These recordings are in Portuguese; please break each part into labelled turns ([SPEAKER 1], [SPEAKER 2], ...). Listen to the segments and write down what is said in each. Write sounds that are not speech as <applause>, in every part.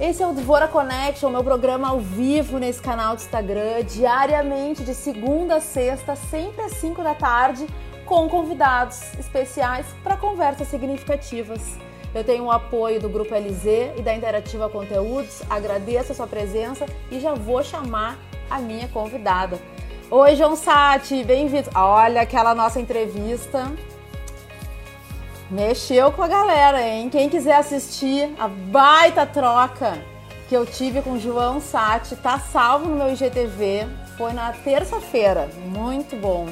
[SPEAKER 1] Esse é o Dvora Connection, meu programa ao vivo nesse canal do Instagram, diariamente de segunda a sexta, sempre às 5 da tarde, com convidados especiais para conversas significativas. Eu tenho o apoio do Grupo LZ e da Interativa Conteúdos, agradeço a sua presença e já vou chamar a minha convidada. Oi, João Sati, bem-vindo. Olha aquela nossa entrevista Mexeu com a galera, hein? Quem quiser assistir a baita troca que eu tive com o João Sati, tá salvo no meu IGTV. Foi na terça-feira. Muito bom.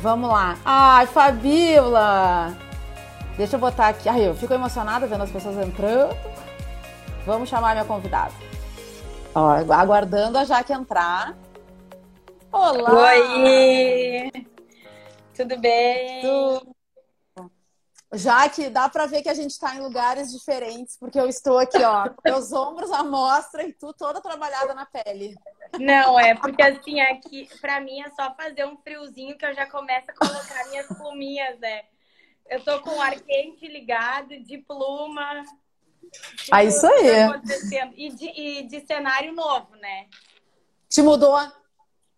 [SPEAKER 1] Vamos lá. Ai, Fabiola! Deixa eu botar aqui. Ai, eu fico emocionada vendo as pessoas entrando. Vamos chamar minha convidada. Ó, aguardando a Jaque entrar.
[SPEAKER 2] Olá! Oi! Tudo bem?
[SPEAKER 1] Tudo já que dá para ver que a gente está em lugares diferentes, porque eu estou aqui, ó, <laughs> meus ombros à mostra e tu toda trabalhada na pele.
[SPEAKER 2] Não, é porque assim, aqui, para mim é só fazer um friozinho que eu já começo a colocar minhas pluminhas, né? Eu tô com o ar quente ligado, de pluma.
[SPEAKER 1] Ah, isso aí.
[SPEAKER 2] E de, e de cenário novo, né?
[SPEAKER 1] Te mudou?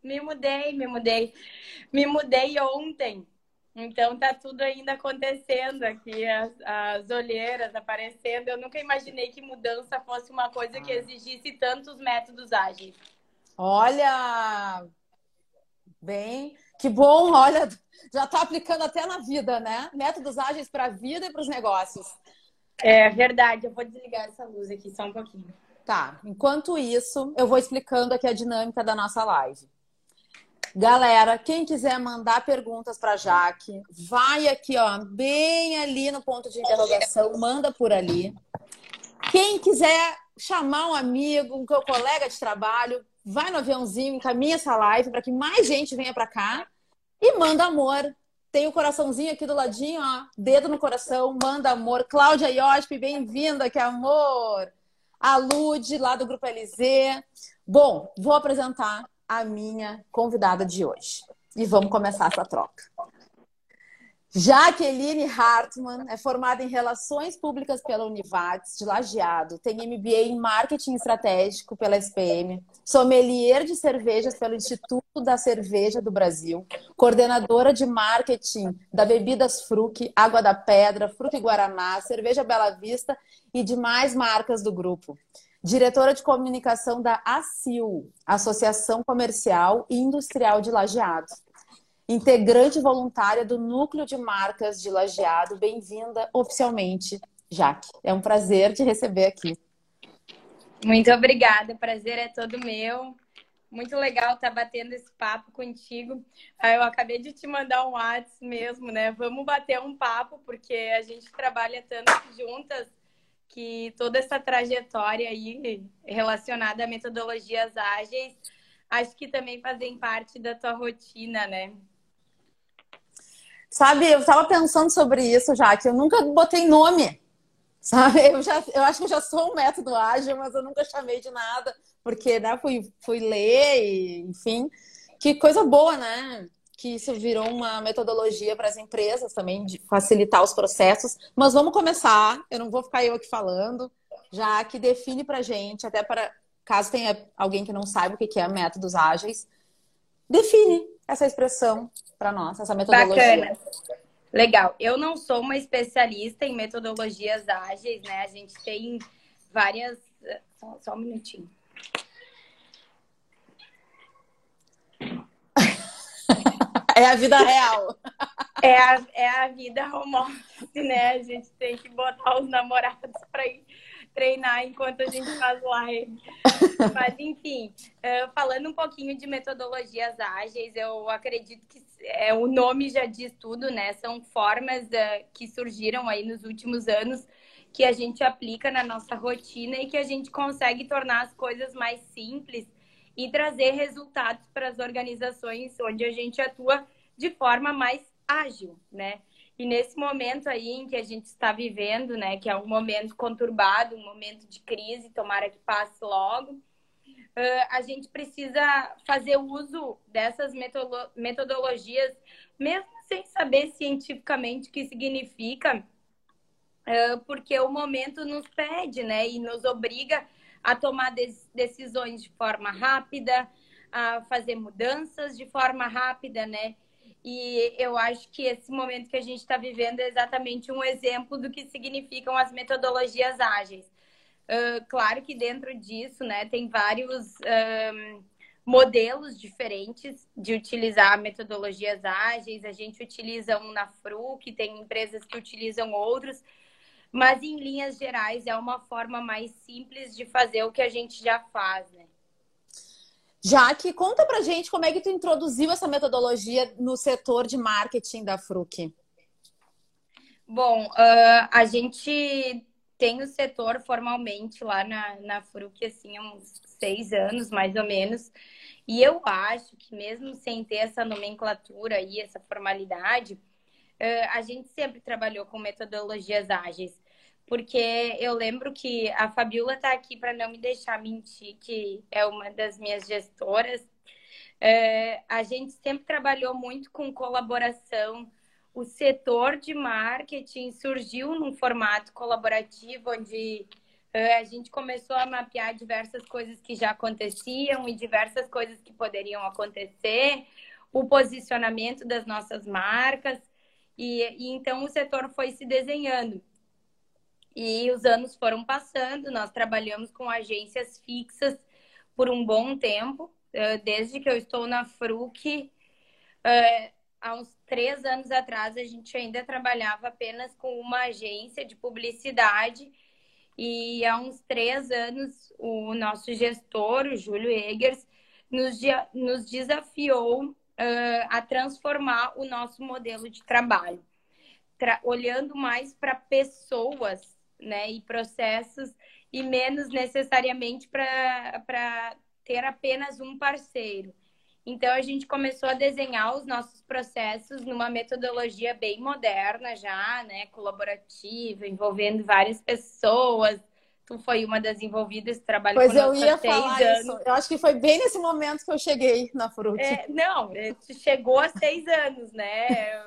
[SPEAKER 2] Me mudei, me mudei. Me mudei ontem. Então tá tudo ainda acontecendo aqui, as, as olheiras aparecendo. Eu nunca imaginei que mudança fosse uma coisa que ah. exigisse tantos métodos ágeis.
[SPEAKER 1] Olha, bem, que bom, olha, já está aplicando até na vida, né? Métodos ágeis para a vida e para os negócios.
[SPEAKER 2] É verdade, eu vou desligar essa luz aqui só um pouquinho.
[SPEAKER 1] Tá, enquanto isso, eu vou explicando aqui a dinâmica da nossa live. Galera, quem quiser mandar perguntas para Jaque, vai aqui, ó, bem ali no ponto de interrogação, manda por ali. Quem quiser chamar um amigo, um colega de trabalho, vai no aviãozinho, encaminha essa live para que mais gente venha para cá e manda amor. Tem o coraçãozinho aqui do ladinho, ó, dedo no coração, manda amor. Cláudia Iosp, bem-vinda, que amor. A Lude, lá do Grupo LZ. Bom, vou apresentar a minha convidada de hoje. E vamos começar essa troca. Jaqueline Hartmann é formada em Relações Públicas pela Univates de Lajeado, tem MBA em Marketing Estratégico pela SPM, sommelier de cervejas pelo Instituto da Cerveja do Brasil, coordenadora de marketing da Bebidas Fruc, Água da Pedra, Fruc Guaraná, Cerveja Bela Vista e demais marcas do grupo diretora de comunicação da ACIL, Associação Comercial e Industrial de Lajeado. Integrante voluntária do Núcleo de Marcas de Lajeado. Bem-vinda oficialmente, Jaque. É um prazer te receber aqui.
[SPEAKER 2] Muito obrigada, o prazer é todo meu. Muito legal estar batendo esse papo contigo. Ah, eu acabei de te mandar um WhatsApp mesmo, né? Vamos bater um papo, porque a gente trabalha tanto juntas que toda essa trajetória aí relacionada a metodologias ágeis, acho que também fazem parte da tua rotina, né?
[SPEAKER 1] Sabe, eu estava pensando sobre isso já, que eu nunca botei nome. Sabe, eu, já, eu acho que eu já sou um método ágil, mas eu nunca chamei de nada, porque né, fui, fui ler, e, enfim. Que coisa boa, né? Que isso virou uma metodologia para as empresas também de facilitar os processos. Mas vamos começar. Eu não vou ficar eu aqui falando, já que define para gente, até para caso tenha alguém que não saiba o que é métodos ágeis, define essa expressão para nós, essa metodologia.
[SPEAKER 2] Bacana. Legal. Eu não sou uma especialista em metodologias ágeis, né? A gente tem várias. Só, só um minutinho.
[SPEAKER 1] É a vida real.
[SPEAKER 2] É a, é a vida romântica, né? A gente tem que botar os namorados para ir treinar enquanto a gente faz live. Mas, enfim, falando um pouquinho de metodologias ágeis, eu acredito que é, o nome já diz tudo, né? São formas que surgiram aí nos últimos anos que a gente aplica na nossa rotina e que a gente consegue tornar as coisas mais simples e trazer resultados para as organizações onde a gente atua de forma mais ágil, né? E nesse momento aí em que a gente está vivendo, né, que é um momento conturbado, um momento de crise, tomara que passe logo, a gente precisa fazer uso dessas metodologias, mesmo sem saber cientificamente o que significa, porque o momento nos pede, né? E nos obriga a tomar decisões de forma rápida, a fazer mudanças de forma rápida, né? E eu acho que esse momento que a gente está vivendo é exatamente um exemplo do que significam as metodologias ágeis. Uh, claro que dentro disso, né, tem vários um, modelos diferentes de utilizar metodologias ágeis. A gente utiliza um na FRUC, tem empresas que utilizam outros, mas em linhas gerais é uma forma mais simples de fazer o que a gente já faz, né?
[SPEAKER 1] Jaque, conta pra gente como é que tu introduziu essa metodologia no setor de marketing da Fruc.
[SPEAKER 2] Bom, uh, a gente tem o setor formalmente lá na, na Fruc, assim, há uns seis anos, mais ou menos. E eu acho que mesmo sem ter essa nomenclatura e essa formalidade, uh, a gente sempre trabalhou com metodologias ágeis porque eu lembro que a Fabiola está aqui para não me deixar mentir, que é uma das minhas gestoras. É, a gente sempre trabalhou muito com colaboração. O setor de marketing surgiu num formato colaborativo, onde é, a gente começou a mapear diversas coisas que já aconteciam e diversas coisas que poderiam acontecer, o posicionamento das nossas marcas, e, e então o setor foi se desenhando. E os anos foram passando, nós trabalhamos com agências fixas por um bom tempo, desde que eu estou na FRUC. Há uns três anos atrás, a gente ainda trabalhava apenas com uma agência de publicidade. E há uns três anos, o nosso gestor, o Júlio Egers, nos, nos desafiou a transformar o nosso modelo de trabalho, Tra olhando mais para pessoas né, e processos e menos necessariamente para ter apenas um parceiro. Então a gente começou a desenhar os nossos processos numa metodologia bem moderna já, né, colaborativa, envolvendo várias pessoas, Tu foi uma das envolvidas, trabalhou
[SPEAKER 1] Pois eu ia falar anos. isso. Eu acho que foi bem nesse momento que eu cheguei na Fruit.
[SPEAKER 2] É, não, é, tu chegou há seis anos, né?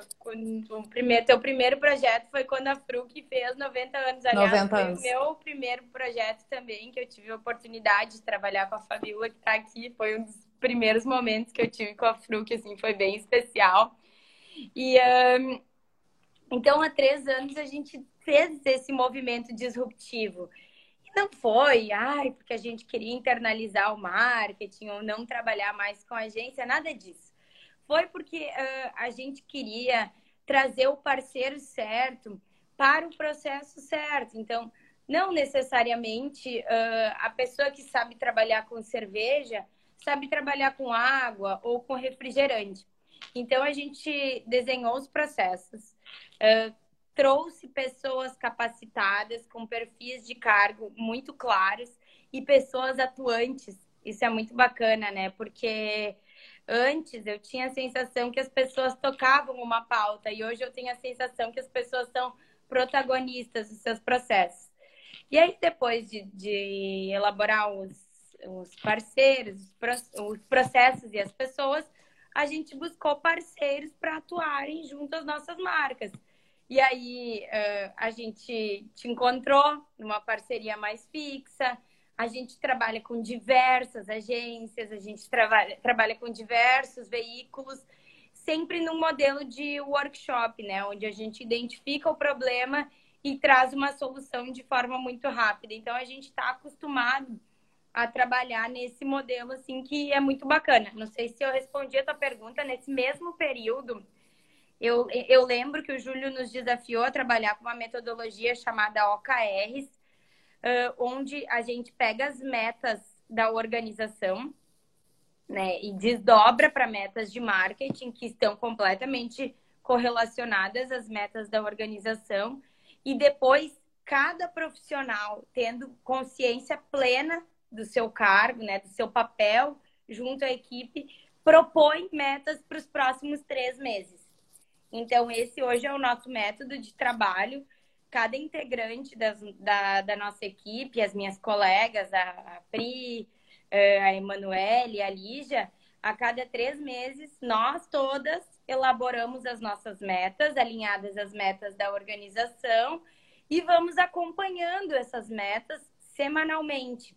[SPEAKER 2] O primeiro, teu primeiro projeto foi quando a Fruc fez 90 anos. Aliás, 90 foi anos. o meu primeiro projeto também, que eu tive a oportunidade de trabalhar com a Fabiola, que está aqui. Foi um dos primeiros momentos que eu tive com a Fruc, assim, foi bem especial. E... Um, então, há três anos, a gente fez esse movimento disruptivo não foi, ai, porque a gente queria internalizar o marketing ou não trabalhar mais com a agência, nada disso. Foi porque uh, a gente queria trazer o parceiro certo para o processo certo. Então, não necessariamente uh, a pessoa que sabe trabalhar com cerveja sabe trabalhar com água ou com refrigerante. Então, a gente desenhou os processos. Uh, trouxe pessoas capacitadas, com perfis de cargo muito claros e pessoas atuantes. Isso é muito bacana, né? Porque antes eu tinha a sensação que as pessoas tocavam uma pauta e hoje eu tenho a sensação que as pessoas são protagonistas dos seus processos. E aí, depois de, de elaborar os, os parceiros, os processos e as pessoas, a gente buscou parceiros para atuarem junto às nossas marcas. E aí uh, a gente te encontrou numa parceria mais fixa. A gente trabalha com diversas agências, a gente trabalha, trabalha com diversos veículos, sempre num modelo de workshop, né? Onde a gente identifica o problema e traz uma solução de forma muito rápida. Então a gente está acostumado a trabalhar nesse modelo assim que é muito bacana. Não sei se eu respondi a tua pergunta nesse mesmo período eu, eu lembro que o Júlio nos desafiou a trabalhar com uma metodologia chamada OKRs, uh, onde a gente pega as metas da organização né, e desdobra para metas de marketing que estão completamente correlacionadas às metas da organização e depois cada profissional tendo consciência plena do seu cargo, né, do seu papel junto à equipe, propõe metas para os próximos três meses. Então, esse hoje é o nosso método de trabalho. Cada integrante das, da, da nossa equipe, as minhas colegas, a, a Pri, eh, a Emanuele, a Lígia, a cada três meses, nós todas elaboramos as nossas metas, alinhadas às metas da organização, e vamos acompanhando essas metas semanalmente.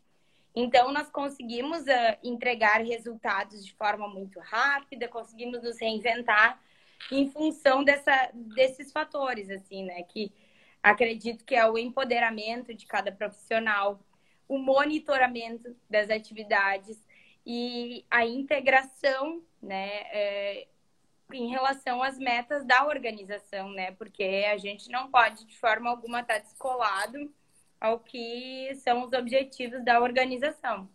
[SPEAKER 2] Então, nós conseguimos uh, entregar resultados de forma muito rápida, conseguimos nos reinventar em função dessa, desses fatores, assim, né? Que acredito que é o empoderamento de cada profissional, o monitoramento das atividades e a integração, né? É, em relação às metas da organização, né? Porque a gente não pode, de forma alguma, estar descolado ao que são os objetivos da organização.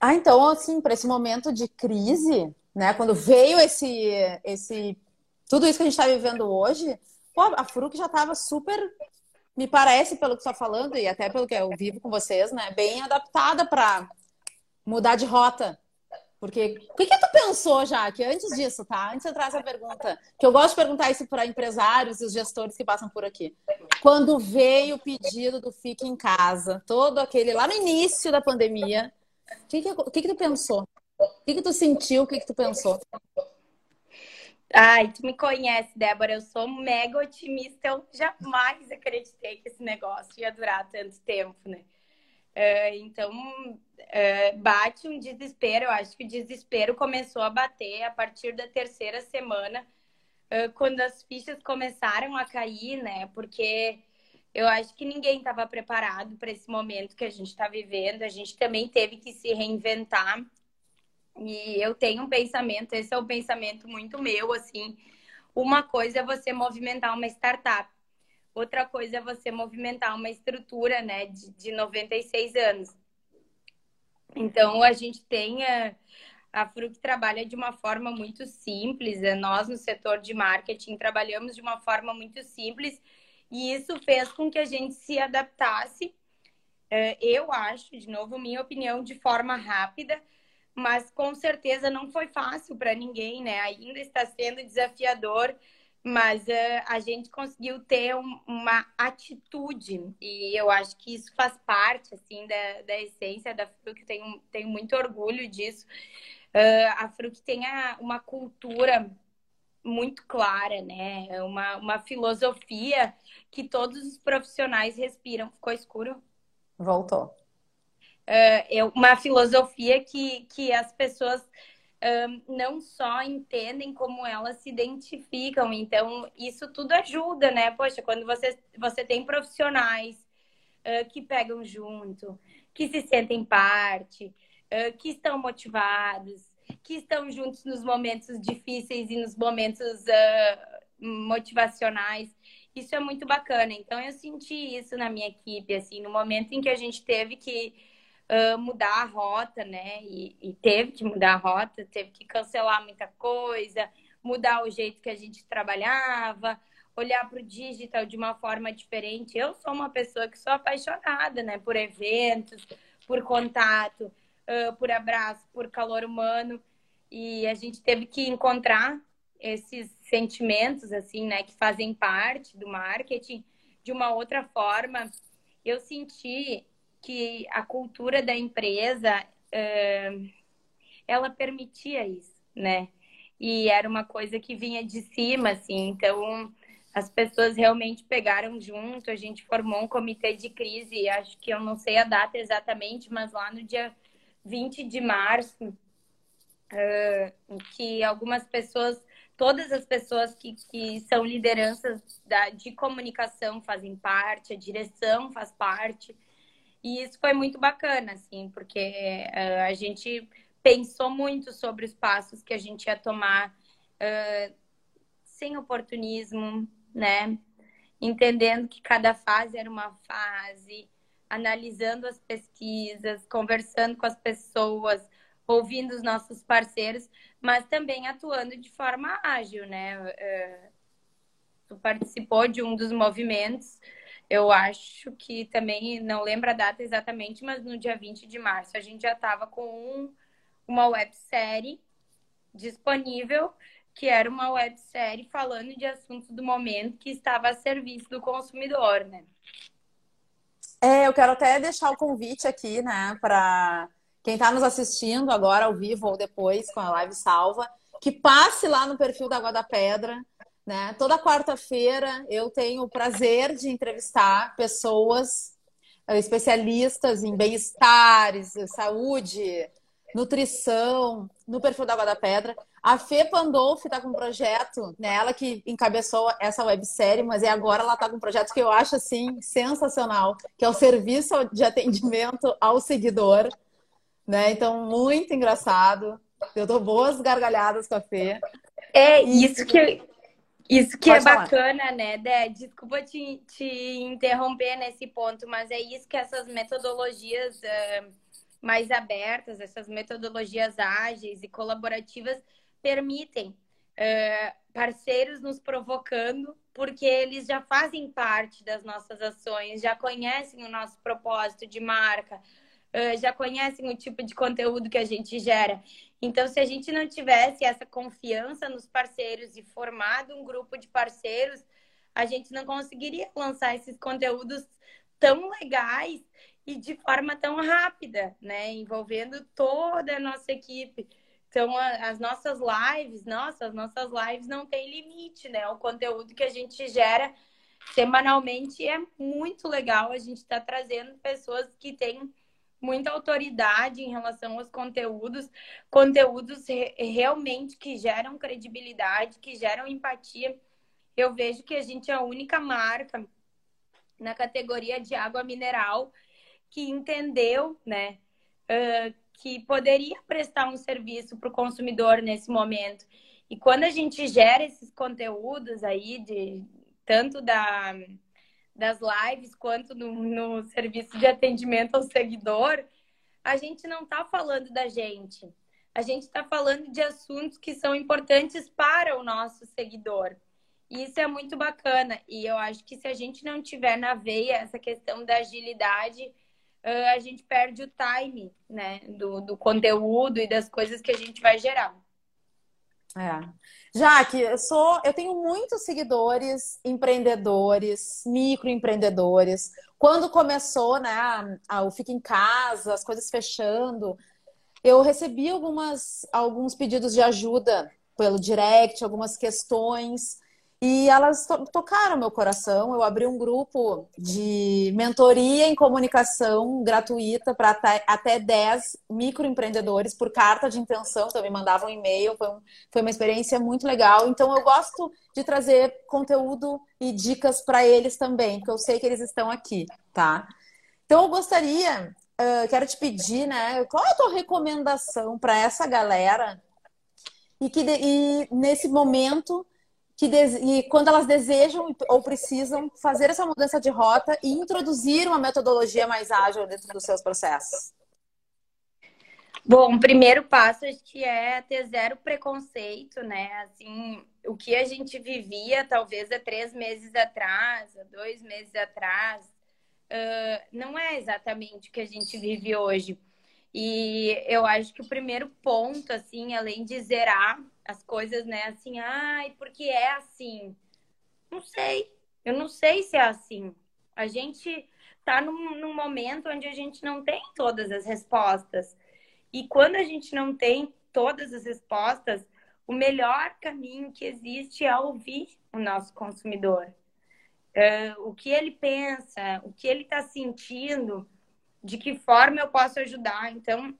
[SPEAKER 1] Ah, então, assim, para esse momento de crise, né? Quando veio esse, esse, tudo isso que a gente está vivendo hoje, pô, a Fruc já estava super, me parece, pelo que está falando e até pelo que eu vivo com vocês, né? Bem adaptada para mudar de rota. Porque o que, que tu pensou, já que antes disso, tá? Antes de entrar essa pergunta, que eu gosto de perguntar isso para empresários e os gestores que passam por aqui. Quando veio o pedido do Fique em Casa, todo aquele lá no início da pandemia, o que, que, que, que tu pensou? O que, que tu sentiu? O que, que tu pensou?
[SPEAKER 2] Ai, tu me conhece, Débora. Eu sou mega otimista. Eu jamais acreditei que esse negócio ia durar tanto tempo, né? Uh, então, uh, bate um desespero. Eu acho que o desespero começou a bater a partir da terceira semana, uh, quando as fichas começaram a cair, né? Porque eu acho que ninguém estava preparado para esse momento que a gente está vivendo. A gente também teve que se reinventar. E eu tenho um pensamento, esse é um pensamento muito meu, assim. Uma coisa é você movimentar uma startup Outra coisa é você movimentar uma estrutura, né, de, de 96 anos. Então, a gente tem a, a Fruc trabalha de uma forma muito simples. Né? Nós, no setor de marketing, trabalhamos de uma forma muito simples e isso fez com que a gente se adaptasse. É, eu acho, de novo, minha opinião, de forma rápida, mas com certeza não foi fácil para ninguém, né? Ainda está sendo desafiador mas uh, a gente conseguiu ter um, uma atitude. E eu acho que isso faz parte assim da, da essência da Fruc. Tenho, tenho muito orgulho disso. Uh, a Fruc tem a, uma cultura muito clara né? É uma, uma filosofia que todos os profissionais respiram. Ficou escuro?
[SPEAKER 1] Voltou
[SPEAKER 2] é uma filosofia que, que as pessoas não só entendem como elas se identificam. Então, isso tudo ajuda, né? Poxa, quando você, você tem profissionais uh, que pegam junto, que se sentem parte, uh, que estão motivados, que estão juntos nos momentos difíceis e nos momentos uh, motivacionais. Isso é muito bacana. Então, eu senti isso na minha equipe, assim, no momento em que a gente teve que mudar a rota, né? E, e, teve que mudar a rota, teve que cancelar muita coisa, mudar o jeito que a gente trabalhava, olhar para o digital de uma forma diferente. Eu sou uma pessoa que sou apaixonada, né? Por eventos, por contato, uh, por abraço, por calor humano. E a gente teve que encontrar esses sentimentos, assim, né? Que fazem parte do marketing de uma outra forma. Eu senti que a cultura da empresa ela permitia isso, né? E era uma coisa que vinha de cima, assim. Então, as pessoas realmente pegaram junto. A gente formou um comitê de crise. Acho que eu não sei a data exatamente, mas lá no dia 20 de março, que algumas pessoas, todas as pessoas que, que são lideranças da, de comunicação fazem parte, a direção faz parte. E isso foi muito bacana, assim, porque uh, a gente pensou muito sobre os passos que a gente ia tomar uh, sem oportunismo, né? Entendendo que cada fase era uma fase, analisando as pesquisas, conversando com as pessoas, ouvindo os nossos parceiros, mas também atuando de forma ágil, né? Uh, tu participou de um dos movimentos eu acho que também, não lembro a data exatamente, mas no dia 20 de março a gente já estava com um, uma websérie disponível, que era uma websérie falando de assuntos do momento que estava a serviço do consumidor, né?
[SPEAKER 1] É, eu quero até deixar o convite aqui, né, para quem está nos assistindo agora ao vivo ou depois com a live salva, que passe lá no perfil da Água da Pedra, Né? Toda quarta-feira eu tenho o prazer de entrevistar pessoas eh, especialistas em bem-estar, saúde, nutrição, no perfil da Água da Pedra. A Fê Pandolfi está com um projeto, né? ela que encabeçou essa websérie, mas é agora ela está com um projeto que eu acho assim sensacional, que é o serviço de atendimento ao seguidor. Né? Então, muito engraçado. Eu dou boas gargalhadas com a Fê.
[SPEAKER 2] É, isso que, isso que é bacana, né, Dé? Desculpa te, te interromper nesse ponto, mas é isso que essas metodologias uh, mais abertas, essas metodologias ágeis e colaborativas permitem uh, parceiros nos provocando, porque eles já fazem parte das nossas ações, já conhecem o nosso propósito de marca, uh, já conhecem o tipo de conteúdo que a gente gera. Então, se a gente não tivesse essa confiança nos parceiros e formado um grupo de parceiros, a gente não conseguiria lançar esses conteúdos tão legais e de forma tão rápida, né? Envolvendo toda a nossa equipe. Então, as nossas lives, nossa, as nossas lives não tem limite, né? O conteúdo que a gente gera semanalmente é muito legal. A gente está trazendo pessoas que têm muita autoridade em relação aos conteúdos, conteúdos re realmente que geram credibilidade, que geram empatia. Eu vejo que a gente é a única marca na categoria de água mineral que entendeu, né, uh, que poderia prestar um serviço para o consumidor nesse momento. E quando a gente gera esses conteúdos aí, de tanto da, das lives quanto no, no serviço de atendimento ao seguidor, a gente não está falando da gente. A gente está falando de assuntos que são importantes para o nosso seguidor. E isso é muito bacana. E eu acho que se a gente não tiver na veia essa questão da agilidade, a gente perde o time, né, do, do conteúdo e das coisas que a gente vai gerar.
[SPEAKER 1] É. Jaque, eu sou, eu tenho muitos seguidores, empreendedores, microempreendedores. Quando começou, né, o fica em casa, as coisas fechando, eu recebi algumas, alguns pedidos de ajuda pelo direct, algumas questões. E elas to tocaram meu coração. Eu abri um grupo de mentoria em comunicação gratuita para até 10 microempreendedores por carta de intenção. Então, me mandavam um e-mail. Foi, um, foi uma experiência muito legal. Então, eu gosto de trazer conteúdo e dicas para eles também, porque eu sei que eles estão aqui, tá? Então, eu gostaria, uh, quero te pedir, né? Qual é a tua recomendação para essa galera? E que de, e nesse momento que e quando elas desejam ou precisam fazer essa mudança de rota e introduzir uma metodologia mais ágil dentro dos seus processos?
[SPEAKER 2] Bom, o primeiro passo acho que é ter zero preconceito, né? Assim, o que a gente vivia talvez há três meses atrás, há dois meses atrás, uh, não é exatamente o que a gente vive hoje. E eu acho que o primeiro ponto, assim, além de zerar as coisas, né, assim, ai, porque é assim. Não sei. Eu não sei se é assim. A gente tá num, num momento onde a gente não tem todas as respostas. E quando a gente não tem todas as respostas, o melhor caminho que existe é ouvir o nosso consumidor. Uh, o que ele pensa, o que ele está sentindo, de que forma eu posso ajudar. Então,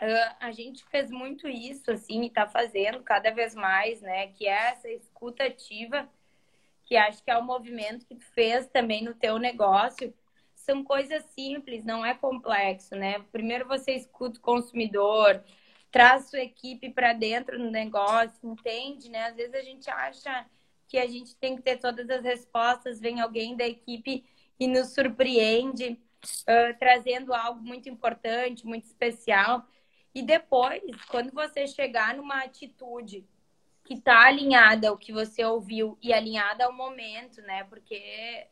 [SPEAKER 2] uh, a gente fez muito isso, assim, e está fazendo cada vez mais, né? Que é essa escuta ativa, que acho que é o movimento que tu fez também no teu negócio. São coisas simples, não é complexo, né? Primeiro você escuta o consumidor, traz sua equipe para dentro do negócio, entende, né? Às vezes a gente acha que a gente tem que ter todas as respostas, vem alguém da equipe e nos surpreende uh, trazendo algo muito importante, muito especial. E depois, quando você chegar numa atitude que está alinhada ao que você ouviu e alinhada ao momento, né? Porque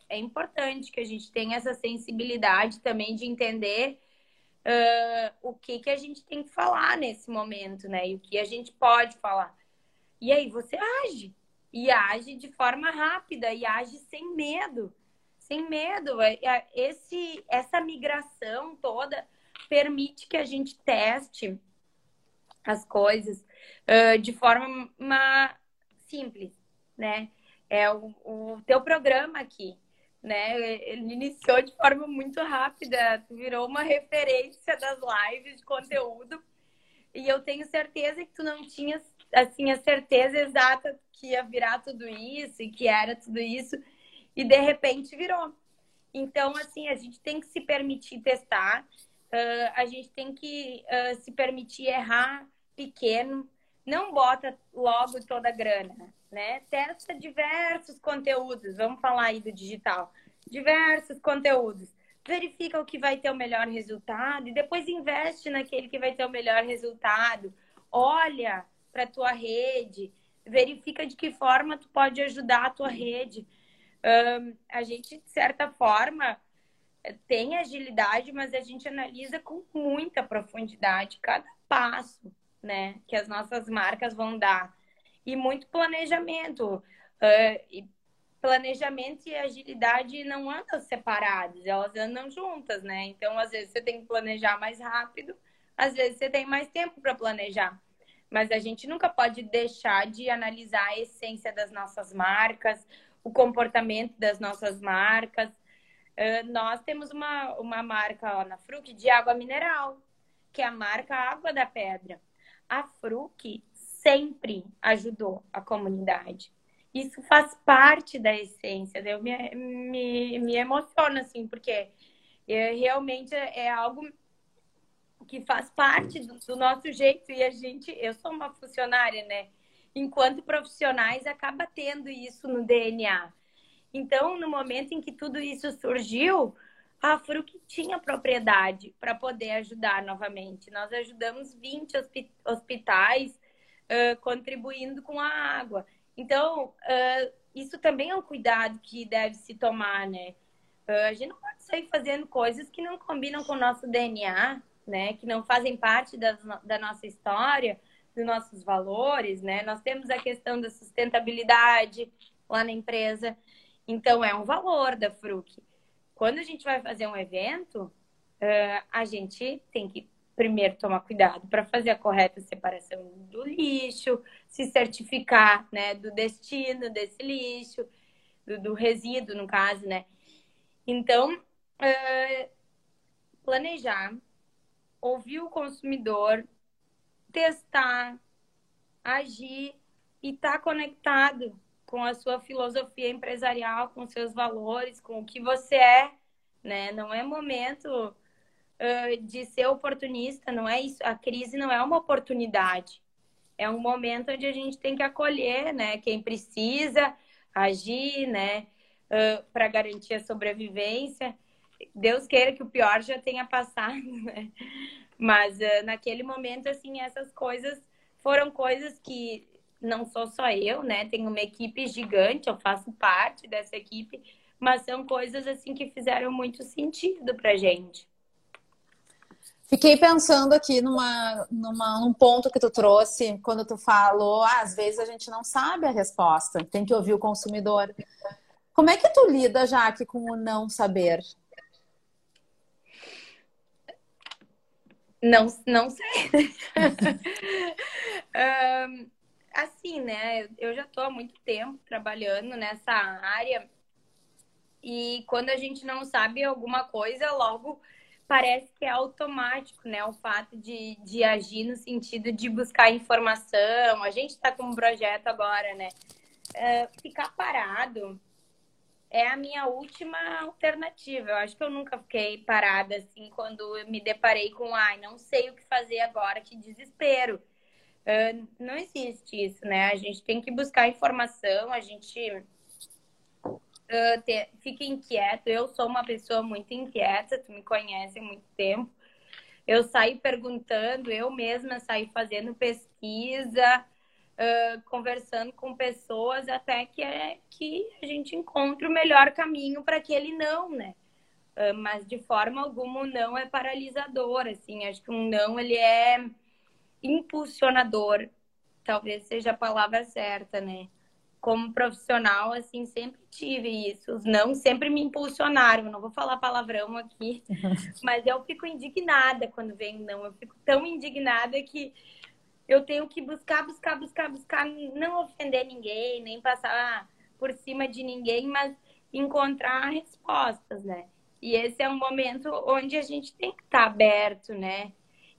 [SPEAKER 2] é importante que a gente tenha essa sensibilidade também de entender uh, o que, que a gente tem que falar nesse momento, né? E o que a gente pode falar. E aí você age. E age de forma rápida e age sem medo sem medo. É, é, esse, essa migração toda permite que a gente teste as coisas uh, de forma simples. né? É o, o teu programa aqui, né? Ele iniciou de forma muito rápida, virou uma referência das lives de conteúdo. E eu tenho certeza que tu não tinhas assim a certeza exata que ia virar tudo isso e que era tudo isso e de repente virou. Então, assim, a gente tem que se permitir testar, uh, a gente tem que uh, se permitir errar pequeno, não bota logo toda a grana, né? Testa diversos conteúdos, vamos falar aí do digital, diversos conteúdos. Verifica o que vai ter o melhor resultado e depois investe naquele que vai ter o melhor resultado. Olha para a tua rede, verifica de que forma tu pode ajudar a tua rede. Um, a gente, de certa forma, tem agilidade, mas a gente analisa com muita profundidade cada passo né, que as nossas marcas vão dar. E muito planejamento. Uh, planejamento e agilidade não andam separados, elas andam juntas, né? Então, às vezes, você tem que planejar mais rápido, às vezes, você tem mais tempo para planejar. Mas a gente nunca pode deixar de analisar a essência das nossas marcas, o comportamento das nossas marcas. Uh, nós temos uma, uma marca lá na Fruc de água mineral, que é a marca Água da Pedra a Fruc sempre ajudou a comunidade. Isso faz parte da essência. Eu me, me, me emociono, assim, porque realmente é algo que faz parte do, do, nosso jeito. E a gente, eu sou uma funcionária, né? Enquanto profissionais, acaba tendo isso no DNA. Então, no momento em que tudo isso surgiu, a Fruc tinha propriedade para poder ajudar novamente. Nós ajudamos 20 hospitais uh, contribuindo com a água. Então, uh, isso também é um cuidado que deve se tomar, né? Uh, a gente não pode sair fazendo coisas que não combinam com o nosso DNA, né? Que não fazem parte das, da nossa história, dos nossos valores, né? Nós temos a questão da sustentabilidade lá na empresa. Então, é um valor da Fruc. Quando a gente vai fazer um evento, a gente tem que primeiro tomar cuidado para fazer a correta separação do lixo, se certificar né, do destino desse lixo, do, do resíduo, no caso, né? Então, uh, planejar, ouvir o consumidor, testar, agir e estar tá conectado com a sua filosofia empresarial, com seus valores, com o que você é, né? Não é momento uh, de ser oportunista, não é isso. A crise não é uma oportunidade. É um momento onde a gente tem que acolher, né? Quem precisa agir, né? Uh, para garantir a sobrevivência. Deus queira que o pior já tenha passado, <laughs> né? Mas uh, naquele momento, assim, essas coisas foram coisas que não sou só eu, né? Tenho uma equipe gigante, eu faço parte dessa equipe, mas são coisas assim que fizeram muito sentido pra gente.
[SPEAKER 1] Fiquei pensando aqui numa, numa, num ponto que tu trouxe, quando tu falou, ah, às vezes a gente não sabe a resposta, tem que ouvir o consumidor. Como é que tu lida, Jaque, com o não saber?
[SPEAKER 2] Não, não sei. <laughs> um, assim, né? Eu já estou há muito tempo trabalhando nessa área e quando a gente não sabe alguma coisa, logo parece que é automático, né? O fato de, de agir no sentido de buscar informação. A gente está com um projeto agora, né? Uh, ficar parado é a minha última alternativa. Eu acho que eu nunca fiquei parada assim quando me deparei com, ai, não sei o que fazer agora, que desespero. Uh, não existe isso, né? A gente tem que buscar informação, a gente uh, fica inquieto. Eu sou uma pessoa muito inquieta, tu me conhece há muito tempo. Eu saio perguntando, eu mesma saio fazendo pesquisa, uh, conversando com pessoas até que, é, que a gente encontre o melhor caminho para aquele não, né? mas de forma alguma o não é paralisador, assim. Acho que um não, ele é impulsionador, talvez seja a palavra certa, né? Como profissional, assim, sempre tive isso. Os não sempre me impulsionaram. Não vou falar palavrão aqui, <laughs> mas eu fico indignada quando vem não. Eu fico tão indignada que eu tenho que buscar, buscar, buscar, buscar, não ofender ninguém, nem passar por cima de ninguém, mas encontrar respostas, né? E esse é um momento onde a gente tem que estar aberto, né?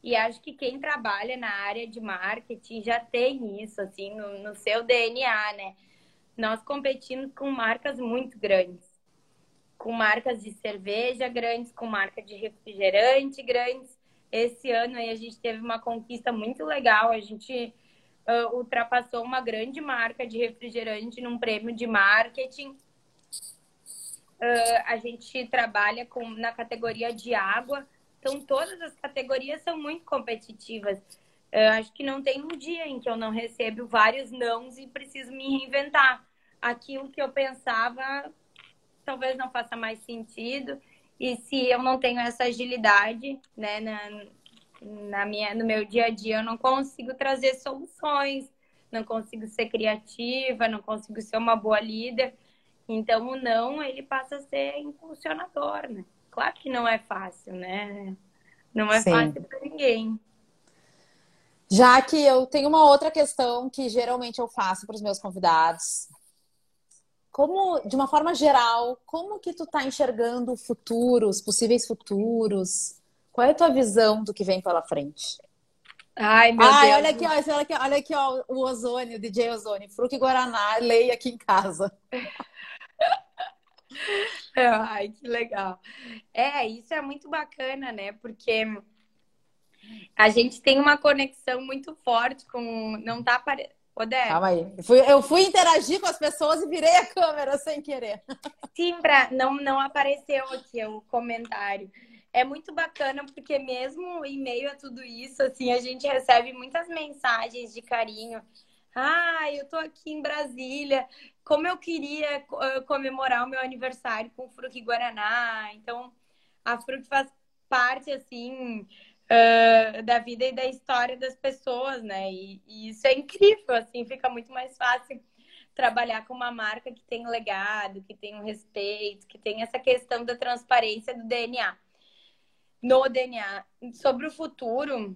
[SPEAKER 2] E acho que quem trabalha na área de marketing já tem isso, assim, no, no seu DNA, né? Nós competimos com marcas muito grandes. Com marcas de cerveja grandes, com marca de refrigerante grandes. Esse ano aí a gente teve uma conquista muito legal. A gente uh, ultrapassou uma grande marca de refrigerante num prêmio de marketing. Uh, a gente trabalha com, na categoria de água então, todas as categorias são muito competitivas. Eu acho que não tem um dia em que eu não recebo vários nãos e preciso me reinventar. Aquilo que eu pensava talvez não faça mais sentido. E se eu não tenho essa agilidade, né, na, na minha, no meu dia a dia, eu não consigo trazer soluções, não consigo ser criativa, não consigo ser uma boa líder. Então, o não, ele passa a ser impulsionador, né? Claro que não é fácil, né? Não é Sim. fácil para ninguém.
[SPEAKER 1] Já que eu tenho uma outra questão que geralmente eu faço para os meus convidados. Como, de uma forma geral, como que tu está enxergando o futuro, os possíveis futuros? Qual é a tua visão do que vem pela frente?
[SPEAKER 2] Ai, meu Ai,
[SPEAKER 1] Deus. Olha aqui, ó, olha aqui, olha aqui, ó, o Ozônio, o DJ Ozônio, Fruque Guaraná, leia aqui em casa. <laughs> <laughs>
[SPEAKER 2] Ai, que legal. É, isso é muito bacana, né? Porque a gente tem uma conexão muito forte com. Não tá aparecendo. Odé.
[SPEAKER 1] Calma aí. Eu fui, eu fui, interagir com as pessoas e virei a câmera sem querer. <laughs>
[SPEAKER 2] Sim, pra, não, não apareceu aqui o comentário. É muito bacana porque mesmo em meio a tudo isso, assim, a gente recebe muitas mensagens de carinho. Ah, eu tô aqui em Brasília como eu queria eh, comemorar o meu aniversário com o Fruc Guaraná. Então, a Fruc faz parte, assim, uh, da vida e da história das pessoas, né? E, e, isso é incrível, assim, fica muito mais fácil trabalhar com uma marca que tem legado, que tem um respeito, que tem essa questão da transparência do DNA. No DNA. Sobre o futuro,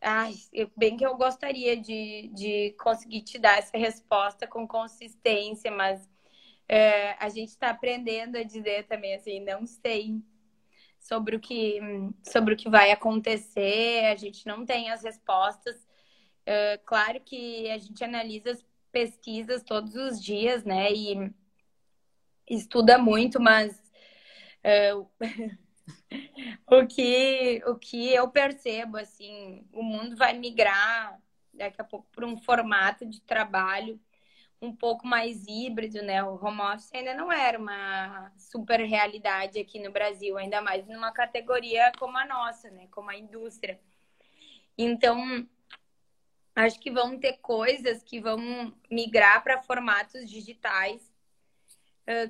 [SPEAKER 2] Ai, eu, bem que eu gostaria de, de conseguir te dar essa resposta com consistência, mas é, a gente está aprendendo a dizer também assim, não sei sobre o que sobre o que vai acontecer, a gente não tem as respostas. É, claro que a gente analisa as pesquisas todos os dias, né? E estuda muito, mas é, <laughs> <laughs> o que o que eu percebo assim, o mundo vai migrar daqui a pouco para um formato de trabalho um pouco mais híbrido, né? O home office ainda não era uma super realidade aqui no Brasil, ainda mais numa categoria como a nossa, né? Como a indústria. Então, acho que vão ter coisas que vão migrar para formatos digitais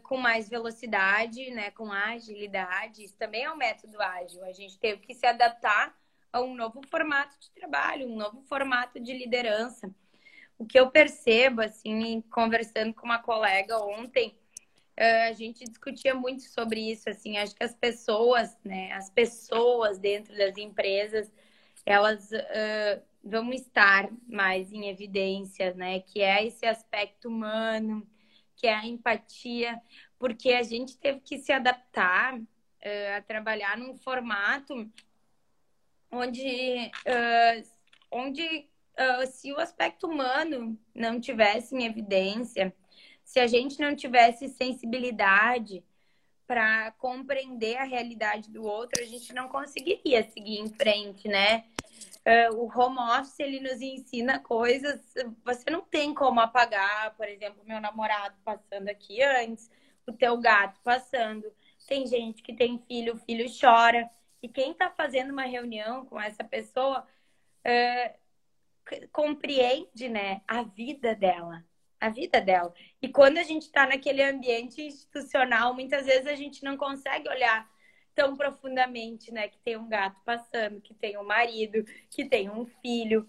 [SPEAKER 2] com mais velocidade, né, com agilidade. Isso também é um método ágil. A gente teve que se adaptar a um novo formato de trabalho, um novo formato de liderança. O que eu percebo, assim, conversando com uma colega ontem, a gente discutia muito sobre isso, assim, acho que as pessoas, né, as pessoas dentro das empresas, elas uh, vão estar mais em evidência, né, que é esse aspecto humano, que é a empatia, porque a gente teve que se adaptar uh, a trabalhar num formato onde, uh, onde uh, se o aspecto humano não tivesse em evidência, se a gente não tivesse sensibilidade para compreender a realidade do outro, a gente não conseguiria seguir em frente, né? Uh, o home office ele nos ensina coisas. Você não tem como apagar, por exemplo, meu namorado passando aqui antes, o teu gato passando. Tem gente que tem filho, o filho chora. E quem está fazendo uma reunião com essa pessoa uh, compreende né, a vida dela. A vida dela. E quando a gente está naquele ambiente institucional, muitas vezes a gente não consegue olhar tão profundamente, né? Que tem um gato passando, que tem um marido, que tem um filho,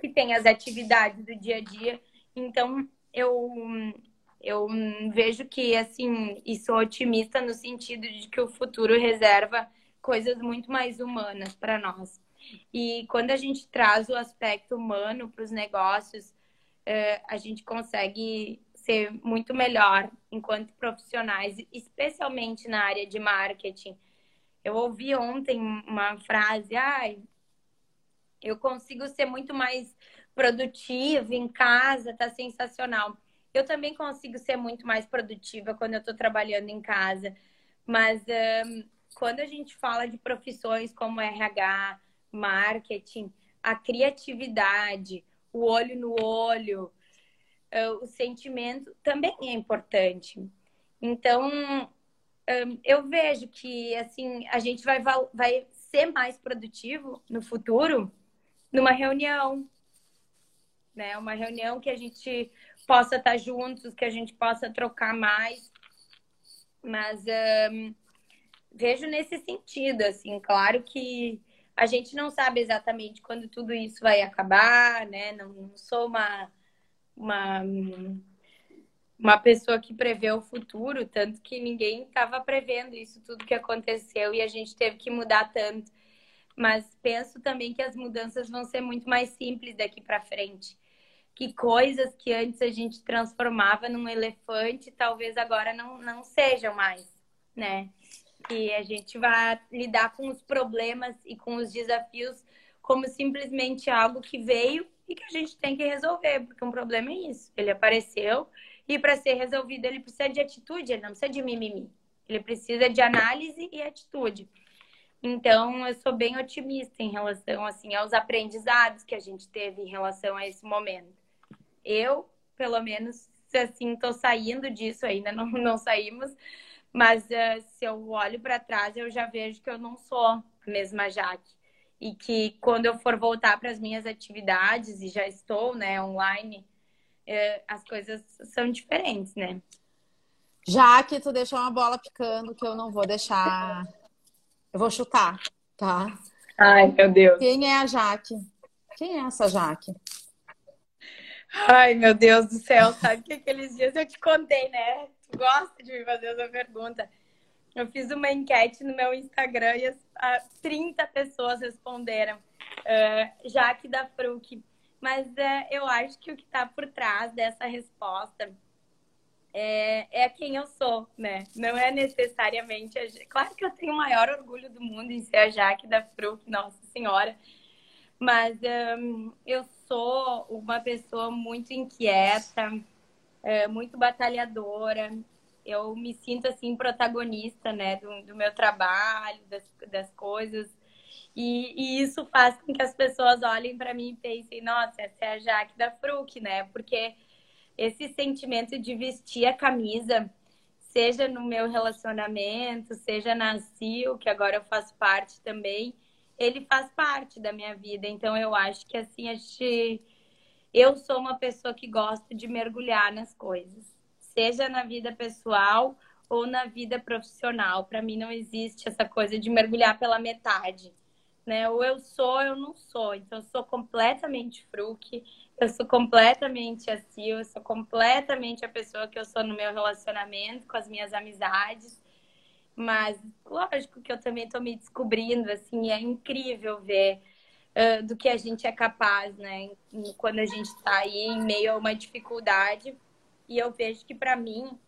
[SPEAKER 2] que tem as atividades do dia a dia. Então, eu eu vejo que assim, e sou otimista no sentido de que o futuro reserva coisas muito mais humanas para nós. E quando a gente traz o aspecto humano para os negócios, uh, a gente consegue ser muito melhor enquanto profissionais, especialmente na área de marketing. Eu ouvi ontem uma frase, ai, eu consigo ser muito mais produtiva em casa, tá sensacional. Eu também consigo ser muito mais produtiva quando eu estou trabalhando em casa, mas um, quando a gente fala de profissões como RH, marketing, a criatividade, o olho no olho, o sentimento também é importante. Então, um, eu vejo que assim a gente vai, vai ser mais produtivo no futuro numa reunião, né? Uma reunião que a gente possa estar juntos, que a gente possa trocar mais. Mas um, vejo nesse sentido, assim, claro que a gente não sabe exatamente quando tudo isso vai acabar, né? Não, não sou uma, uma, uma pessoa que prevê o futuro, tanto que ninguém estava prevendo isso tudo que aconteceu e a gente teve que mudar tanto. Mas penso também que as mudanças vão ser muito mais simples daqui para frente. Que coisas que antes a gente transformava num elefante, talvez agora não, não sejam mais, né? que a gente vai lidar com os problemas e com os desafios como simplesmente algo que veio e que a gente tem que resolver, porque um problema é isso. Ele apareceu e para ser resolvido ele precisa de atitude, ele não precisa de mimimi. Ele precisa de análise e atitude. Então, eu sou bem otimista em relação assim aos aprendizados que a gente teve em relação a esse momento. Eu, pelo menos, assim, estou saindo disso ainda, não, não saímos, mas uh, se eu olho para trás, eu já vejo que eu não sou a mesma Jaque. E que quando eu for voltar para as minhas atividades, e já estou né, online, as coisas são diferentes, né?
[SPEAKER 1] Jaque, tu deixou uma bola picando que eu não vou deixar. Eu vou chutar, tá?
[SPEAKER 2] Ai, meu Deus.
[SPEAKER 1] Quem é a Jaque? Quem é essa Jaque?
[SPEAKER 2] Ai, meu Deus do céu, sabe que aqueles dias eu te contei, né? Tu gosta de me fazer essa pergunta. Eu fiz uma enquete no meu Instagram e as, 30 pessoas responderam, uh, Jaque da Fruc. Mas uh, eu acho que o que está por trás dessa resposta é, é quem eu sou, né? Não é necessariamente a... Claro que eu tenho o maior orgulho do mundo em ser a Jaque da Fruc, nossa senhora. Mas um, eu sou uma pessoa muito inquieta, é, muito batalhadora. Eu me sinto assim protagonista, né, do, do meu trabalho, das, das coisas. E, e, isso faz com que as pessoas olhem para mim e pensem: nossa, essa é a Jaque da Fruc, né? Porque esse sentimento de vestir a camisa, seja no meu relacionamento, seja na CIO, que agora eu faço parte também, ele faz parte da minha vida. Então eu acho que assim a gente eu sou uma pessoa que gosta de mergulhar nas coisas, seja na vida pessoal ou na vida profissional. Para mim não existe essa coisa de mergulhar pela metade, né? Ou eu sou, ou eu não sou. Então eu sou completamente fruque, eu sou completamente assim, eu sou completamente a pessoa que eu sou no meu relacionamento, com as minhas amizades. Mas lógico que eu também estou me descobrindo, assim, é incrível ver do que a gente é capaz, né? Quando a gente está aí em meio a uma dificuldade. E eu vejo que para mim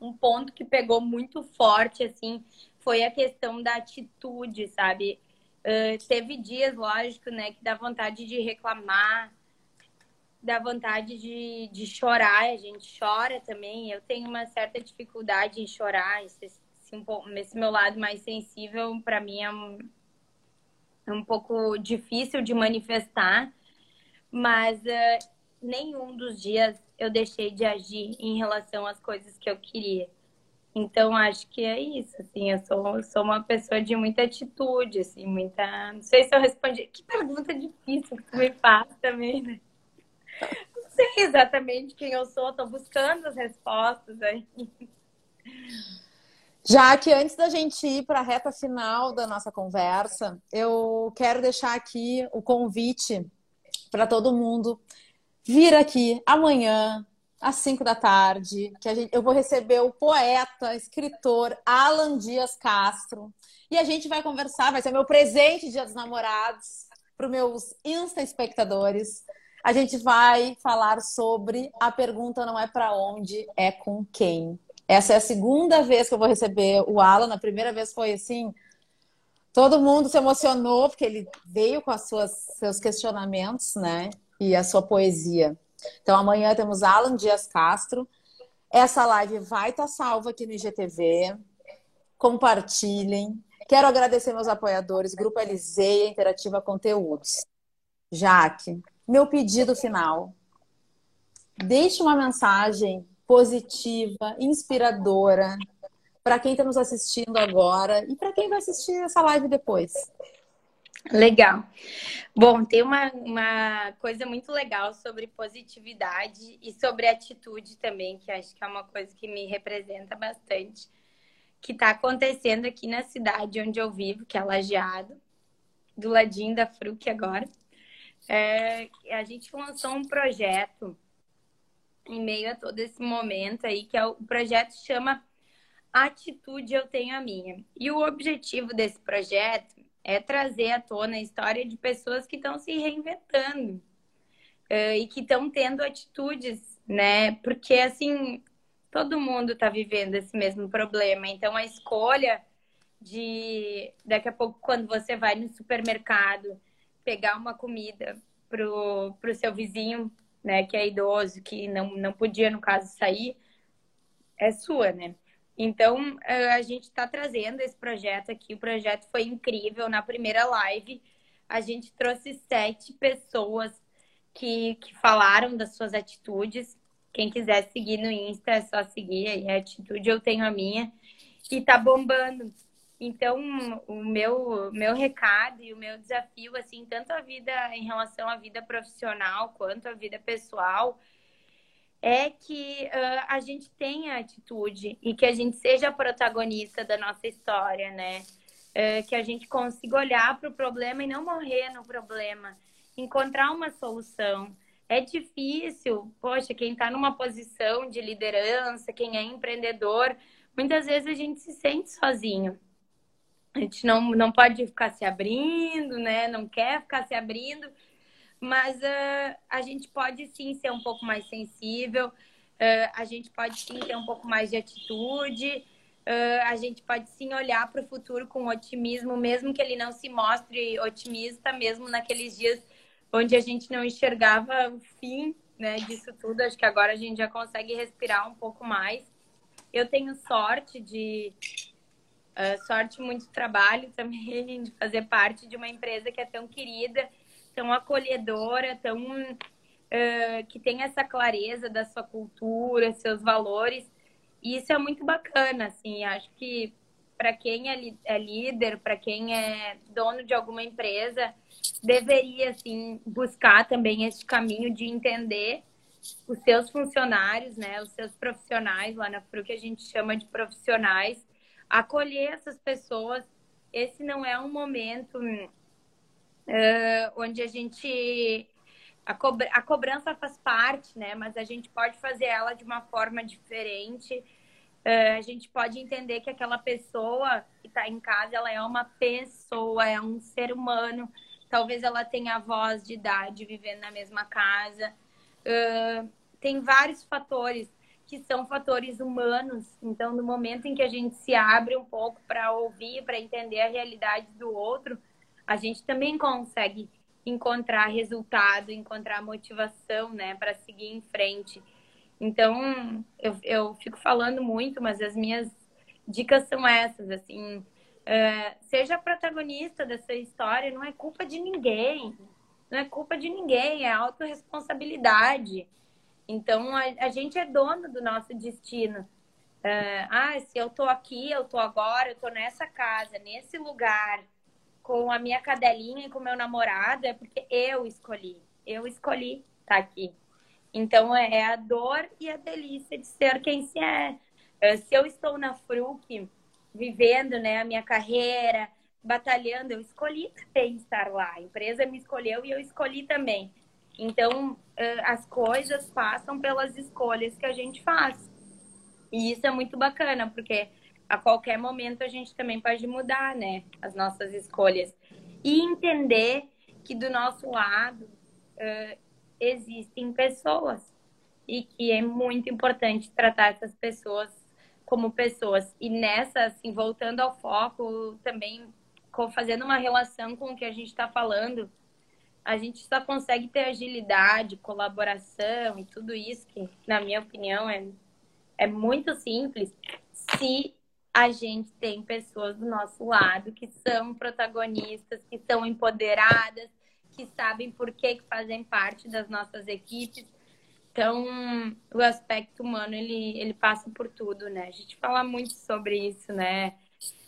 [SPEAKER 2] um ponto que pegou muito forte, assim, foi a questão da atitude, sabe? Uh, teve dias, lógico, né, que dá vontade de reclamar, dá vontade de, de chorar, a gente chora também. Eu tenho uma certa dificuldade em chorar, esse, esse meu lado mais sensível, para mim, é um, é um pouco difícil de manifestar, mas uh, nenhum dos dias eu deixei de agir em relação às coisas que eu queria. Então, acho que é isso, assim, eu sou, sou uma pessoa de muita atitude, assim, muita... Não sei se eu respondi... Que pergunta difícil que tu me faz também, né? Não sei exatamente quem eu sou, tô buscando as respostas aí.
[SPEAKER 1] Já que antes da gente ir para a reta final da nossa conversa, eu quero deixar aqui o convite para todo mundo vir aqui amanhã, às 5 da tarde, que a gente, eu vou receber o poeta, escritor Alan Dias Castro. E a gente vai conversar, vai ser meu presente Dia dos Namorados para os meus Insta espectadores. A gente vai falar sobre a pergunta não é para onde, é com quem. Essa é a segunda vez que eu vou receber o Alan. A primeira vez foi assim, todo mundo se emocionou porque ele veio com as suas seus questionamentos, né? E a sua poesia. Então amanhã temos Alan Dias Castro. Essa live vai estar salva aqui no IGTV. Compartilhem. Quero agradecer meus apoiadores, Grupo Eliseia Interativa Conteúdos. Jaque, meu pedido final. Deixe uma mensagem positiva, inspiradora para quem está nos assistindo agora e para quem vai assistir essa live depois.
[SPEAKER 2] Legal. Bom, tem uma, uma coisa muito legal sobre positividade e sobre atitude também, que acho que é uma coisa que me representa bastante, que está acontecendo aqui na cidade onde eu vivo, que é Lajeado, do ladinho da Fruc agora. É, a gente lançou um projeto em meio a todo esse momento aí, que é o, o projeto chama Atitude Eu Tenho a Minha. E o objetivo desse projeto é trazer à tona a história de pessoas que estão se reinventando uh, e que estão tendo atitudes, né? Porque, assim, todo mundo está vivendo esse mesmo problema. Então, a escolha de, daqui a pouco, quando você vai no supermercado, pegar uma comida pro, pro seu vizinho, né, que é idoso, que não, não podia, no caso, sair, é sua, né? Então, eh, a gente está trazendo esse projeto aqui. O projeto foi incrível. Na primeira live, a gente trouxe sete pessoas que, que falaram das suas atitudes. Quem quiser seguir no Insta, é só seguir aí. A atitude eu tenho a minha. E tá bombando. Então, o meu, meu recado e o meu desafio, assim, tanto a vida em relação à vida profissional quanto à vida pessoal, é que uh, a gente tenha atitude e que a gente seja protagonista da nossa história, né? Que a gente consiga olhar para o problema e não morrer no problema, encontrar uma solução. É difícil, poxa, quem está numa posição de liderança, quem é empreendedor, muitas vezes a gente se sente sozinho. A gente não, não pode ficar se abrindo, né? Não quer ficar se abrindo mas uh, a gente pode sim ser um pouco mais sensível, uh, a gente pode sim ter um pouco mais de atitude, uh, a gente pode sim olhar para o futuro com otimismo, mesmo que ele não se mostre otimista, mesmo naqueles dias onde a gente não enxergava o fim né, disso tudo. Acho que agora a gente já consegue respirar um pouco mais. Eu tenho sorte de. sorte muito trabalho também <laughs> de fazer parte de uma empresa que é tão querida tão acolhedora, tão uh, que tem essa clareza da sua cultura, seus valores. E isso é muito bacana, assim. Acho que para quem é, é líder, para quem é dono de alguma empresa, deveria assim buscar também esse caminho de entender os seus funcionários, né, os seus profissionais lá na FRU que a gente chama de profissionais, acolher essas pessoas. Esse não é um momento uh, onde a gente. A, a cobrança faz parte, né? Mas a gente pode fazer ela de uma forma diferente. Uh, a gente pode entender que aquela pessoa que está em casa, ela é uma pessoa, é um ser humano. Talvez ela tenha voz de idade vivendo na mesma casa. Uh, tem vários fatores que são fatores humanos. Então, no momento em que a gente se abre um pouco para ouvir, para entender a realidade do outro, a gente também consegue encontrar resultado, encontrar motivação, né, para seguir em frente. Então, eu, eu fico falando muito, mas as minhas dicas são essas, assim, uh, seja protagonista dessa história, não é culpa de ninguém, não é culpa de ninguém, é autorresponsabilidade. Então, a, a gente é dono do nosso destino. Uh, ah, se eu tô aqui, eu tô agora, eu tô nessa casa, nesse lugar, com a minha cadelinha e com o meu namorado é porque eu escolhi. Eu escolhi estar tá aqui. Então é a dor e a delícia de ser quem se é. é. Se eu estou na FRUC, vivendo né, a minha carreira, batalhando, eu escolhi também estar lá. A empresa me escolheu e eu escolhi também. Então, as coisas passam pelas escolhas que a gente faz. E isso é muito bacana, porque a qualquer momento a gente também pode mudar, né? As nossas escolhas. E entender que do nosso lado uh, existem pessoas e que é muito importante tratar essas pessoas como pessoas. E nessa, assim, voltando ao foco, também fazendo uma relação com o que a gente está falando, a gente só consegue ter agilidade, colaboração e tudo isso, que, na minha opinião, é, é muito simples, se a gente tem pessoas do nosso lado que são protagonistas, que são empoderadas, que sabem por que, fazem parte das nossas equipes. Então, o aspecto humano, ele, ele passa por tudo, né? A gente fala muito sobre isso, né?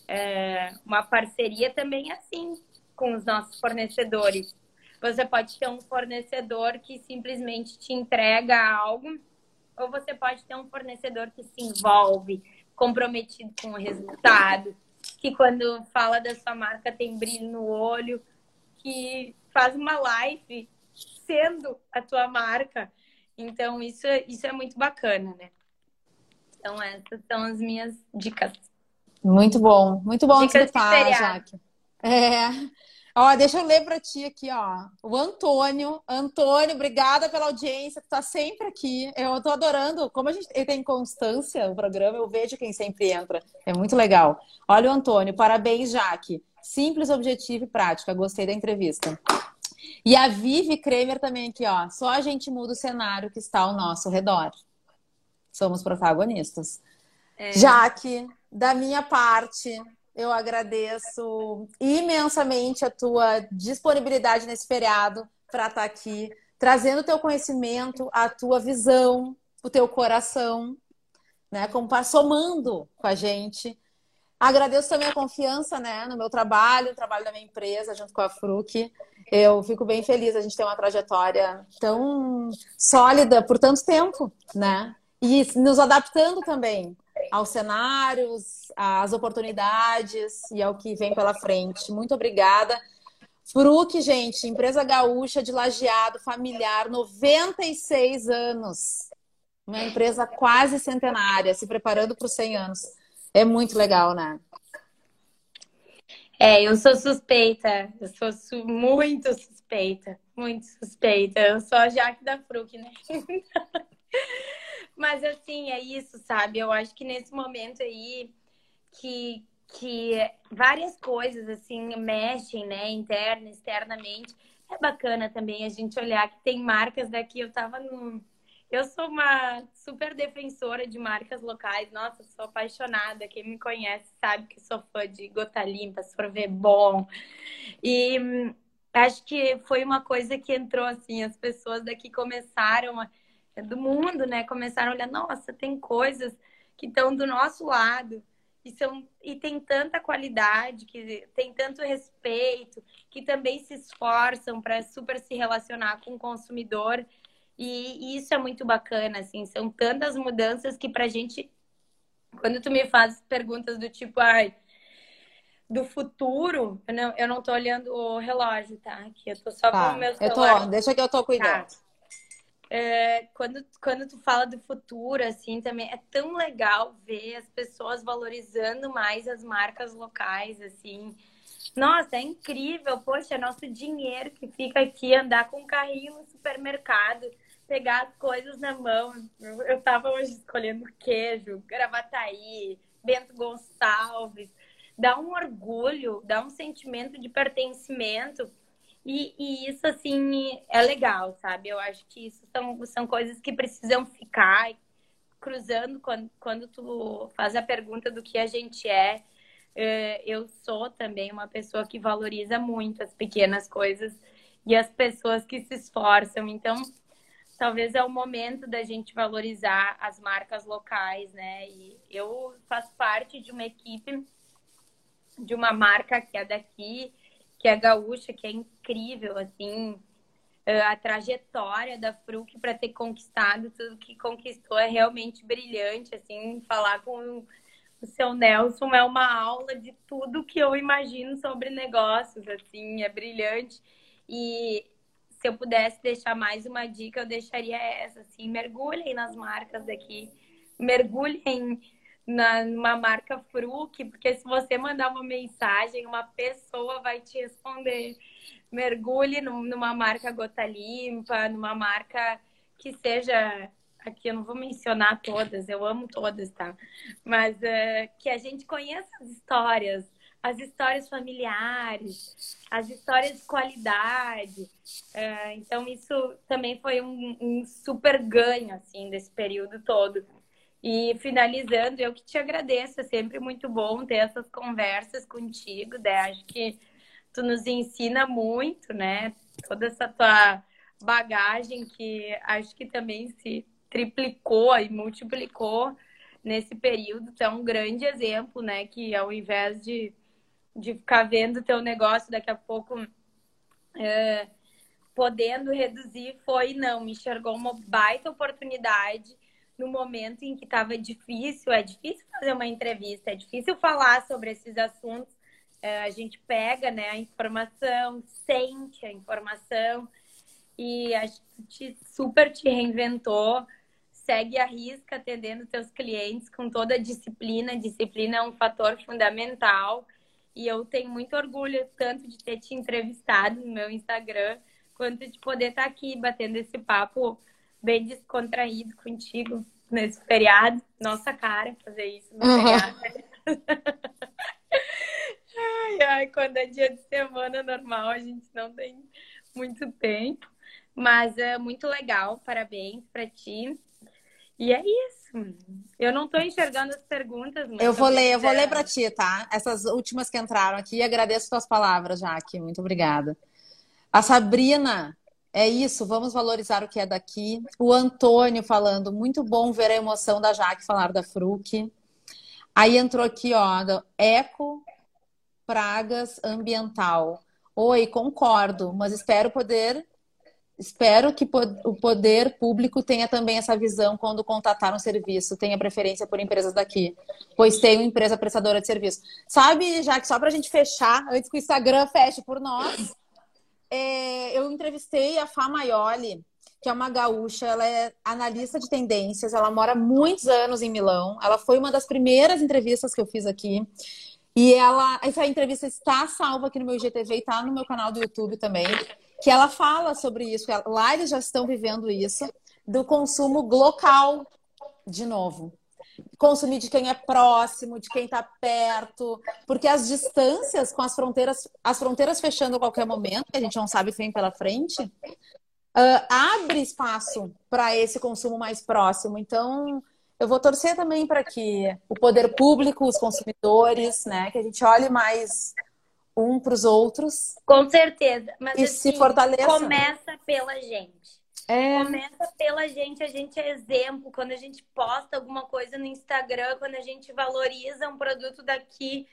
[SPEAKER 2] É, uma parceria também é assim com os nossos fornecedores. Você pode ter um fornecedor que simplesmente te entrega algo, ou você pode ter um fornecedor que se envolve, comprometido com o resultado, que quando fala da sua marca tem brilho no olho, que faz uma live sendo a tua marca. Então, isso, é, isso é muito bacana, né? Então, essas são as minhas dicas.
[SPEAKER 1] Muito bom, muito bom dicas escutar, Jaque. É. Ó, deixa eu ler para ti aqui, ó. O Antônio. Antônio, obrigada pela audiência, tu tá sempre aqui. Eu tô adorando. Como a gente tem constância no programa, eu vejo quem sempre entra. É muito legal. Olha o Antônio, parabéns, Jaque. Simples, objetivo e prática. Gostei da entrevista. E a Vivi Kremer também aqui, ó. Só a gente muda o cenário que está ao nosso redor. Somos protagonistas. É. Jaque, da minha parte, eu agradeço imensamente a tua disponibilidade nesse feriado para estar tá aqui, trazendo o teu conhecimento, a tua visão, o teu coração, né? Como somando com a gente. Agradeço também a confiança, né, no meu trabalho, no trabalho da minha empresa, junto com a Fruc. Eu fico bem feliz a gente ter uma trajetória tão sólida por tanto tempo, né? E nos adaptando também aos cenários, às oportunidades e ao que vem pela frente. Muito obrigada. Fruc, gente, empresa gaúcha de lajeado, familiar, 96 anos. Uma empresa quase centenária, se preparando para os 100 anos. É muito legal, né?
[SPEAKER 2] É, eu sou suspeita. Eu sou su muito suspeita. Muito suspeita. Eu sou a Jaque da Fruc, né? <laughs> Mas assim, é isso, sabe? Eu acho que nesse momento aí que, que várias coisas assim mexem, né, interna, externamente, é bacana também a gente olhar que tem marcas daqui. Eu tava no. Eu sou uma super defensora de marcas locais. Nossa, sou apaixonada. Quem me conhece sabe que sou fã de Gota Limpa, Sorvete Bom. E hum, acho que foi uma coisa que entrou assim. As pessoas daqui começaram a do mundo, né, começaram a olhar, nossa, tem coisas que estão do nosso lado e são e tem tanta qualidade, que tem tanto respeito, que também se esforçam para super se relacionar com o consumidor. E, e, isso é muito bacana, assim, são tantas mudanças que pra gente quando tu me faz perguntas do tipo, ai, do futuro, eu não, eu não tô olhando o relógio, tá? Aqui eu tô só tá. com o meu celular.
[SPEAKER 1] Eu tô, deixa que eu tô cuidando. Tá
[SPEAKER 2] é, quando, quando tu fala do futuro, assim, também é tão legal ver as pessoas valorizando mais as marcas locais, assim. Nossa, é incrível, poxa, é nosso dinheiro que fica aqui, andar com um carrinho no supermercado, pegar as coisas na mão. Eu, tava hoje escolhendo queijo, gravataí, Bento Gonçalves. Dá um orgulho, dá um sentimento de pertencimento e, e, isso, assim, é legal, sabe? Eu acho que isso são, são coisas que precisam ficar cruzando quando, quando tu faz a pergunta do que a gente é. Eh, eu sou também uma pessoa que valoriza muito as pequenas coisas e as pessoas que se esforçam. Então, talvez é o momento da gente valorizar as marcas locais, né? E eu faço parte de uma equipe de uma marca que é daqui que é gaúcha, que é incrível, assim, a trajetória da Fruc para ter conquistado tudo que conquistou é realmente brilhante, assim, falar com o seu Nelson é uma aula de tudo que eu imagino sobre negócios, assim, é brilhante. E se eu pudesse deixar mais uma dica, eu deixaria essa, assim, mergulhem nas marcas daqui, mergulhem na, numa marca Fruc, porque se você mandar uma mensagem, uma pessoa vai te responder. Mergulhe numa marca Gota Limpa, numa marca que seja aqui eu não vou mencionar todas, eu amo todas, tá? Mas uh, que a gente conheça as histórias, as histórias familiares, as histórias de qualidade. Uh, então, isso também foi um, um, super ganho, assim, desse período todo. E finalizando, eu que te agradeço, é sempre muito bom ter essas conversas contigo, né? Acho que tu nos ensina muito, né? Toda essa tua bagagem que acho que também se triplicou e multiplicou nesse período. Tu é um grande exemplo, né? Que ao invés de, de ficar vendo teu negócio daqui a pouco é, podendo reduzir, foi não, me enxergou uma baita oportunidade no momento em que estava difícil. É difícil fazer uma entrevista, é difícil falar sobre esses assuntos. É, a gente pega né, a informação, sente a informação e acho que te, super te reinventou segue a risca atendendo seus clientes com toda a disciplina. Disciplina é um fator fundamental. E eu tenho muito orgulho tanto de ter te entrevistado no meu Instagram, quanto de poder estar aqui batendo esse papo bem descontraído contigo nesse feriado. Nossa cara fazer isso no uhum. feriado. ai, ai, quando é dia de semana normal, a gente não tem muito tempo. Mas é muito legal, parabéns para ti. E é isso. Eu não estou enxergando as perguntas.
[SPEAKER 1] eu vou ler, eu vou ler para ti, tá? Essas últimas que entraram aqui. Agradeço tuas palavras, Jaque. Muito obrigada. A Sabrina, é isso, vamos valorizar o que é daqui. O Antônio falando, muito bom ver a emoção da Jaque falar da Fruc. Aí entrou aqui, ó, eco, pragas, ambiental. Oi, concordo, mas espero poder Espero que o poder público tenha também essa visão quando contratar um serviço, tenha preferência por empresas daqui, pois tem uma empresa prestadora de serviço. Sabe, já que só para a gente fechar, antes que o Instagram feche por nós, é, eu entrevistei a Fá Maioli, que é uma gaúcha, ela é analista de tendências, ela mora muitos anos em Milão, ela foi uma das primeiras entrevistas que eu fiz aqui. E ela, essa entrevista está salva aqui no meu IGTV e está no meu canal do YouTube também que ela fala sobre isso. Lá eles já estão vivendo isso, do consumo local, de novo. Consumir de quem é próximo, de quem está perto, porque as distâncias com as fronteiras, as fronteiras fechando a qualquer momento, que a gente não sabe o que vem pela frente, uh, abre espaço para esse consumo mais próximo. Então, eu vou torcer também para que o poder público, os consumidores, né, que a gente olhe mais um para os outros.
[SPEAKER 2] Com certeza. Mas
[SPEAKER 1] e assim, se fortaleça.
[SPEAKER 2] Começa pela gente. É... Começa pela gente, a gente é exemplo. Quando a gente posta alguma coisa no Instagram, quando a gente valoriza um produto daqui,